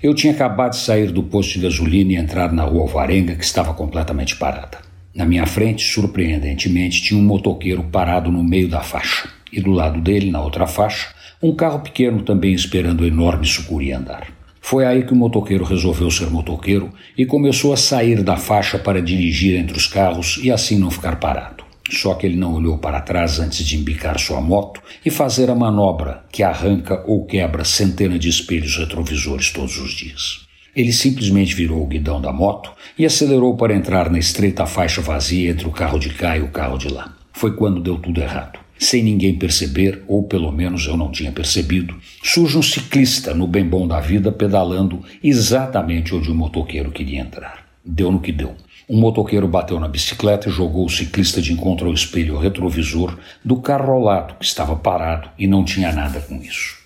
Eu tinha acabado de sair do posto de gasolina e entrar na rua Alvarenga, que estava completamente parada. Na minha frente, surpreendentemente, tinha um motoqueiro parado no meio da faixa. E do lado dele, na outra faixa, um carro pequeno também esperando o enorme sucuri andar. Foi aí que o motoqueiro resolveu ser motoqueiro e começou a sair da faixa para dirigir entre os carros e assim não ficar parado. Só que ele não olhou para trás antes de embicar sua moto e fazer a manobra que arranca ou quebra centenas de espelhos retrovisores todos os dias. Ele simplesmente virou o guidão da moto e acelerou para entrar na estreita faixa vazia entre o carro de cá e o carro de lá. Foi quando deu tudo errado. Sem ninguém perceber, ou pelo menos eu não tinha percebido, surge um ciclista no bem bom da vida pedalando exatamente onde o motoqueiro queria entrar. Deu no que deu. Um motoqueiro bateu na bicicleta e jogou o ciclista de encontro ao espelho retrovisor do carro ao lado, que estava parado e não tinha nada com isso.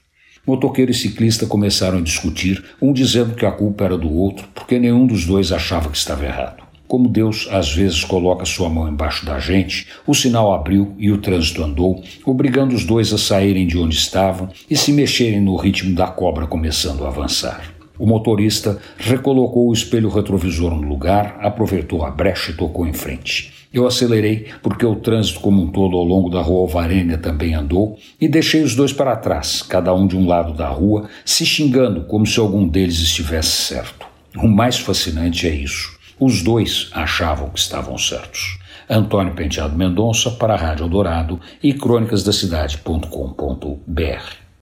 Motoqueiro e ciclista começaram a discutir, um dizendo que a culpa era do outro, porque nenhum dos dois achava que estava errado. Como Deus às vezes coloca sua mão embaixo da gente, o sinal abriu e o trânsito andou, obrigando os dois a saírem de onde estavam e se mexerem no ritmo da cobra começando a avançar. O motorista recolocou o espelho retrovisor no lugar, aproveitou a brecha e tocou em frente. Eu acelerei porque o trânsito como um todo ao longo da rua Alvarenga também andou e deixei os dois para trás, cada um de um lado da rua, se xingando como se algum deles estivesse certo. O mais fascinante é isso. Os dois achavam que estavam certos. Antônio Penteado Mendonça para a Rádio Dourado e crônicasdacidade.com.br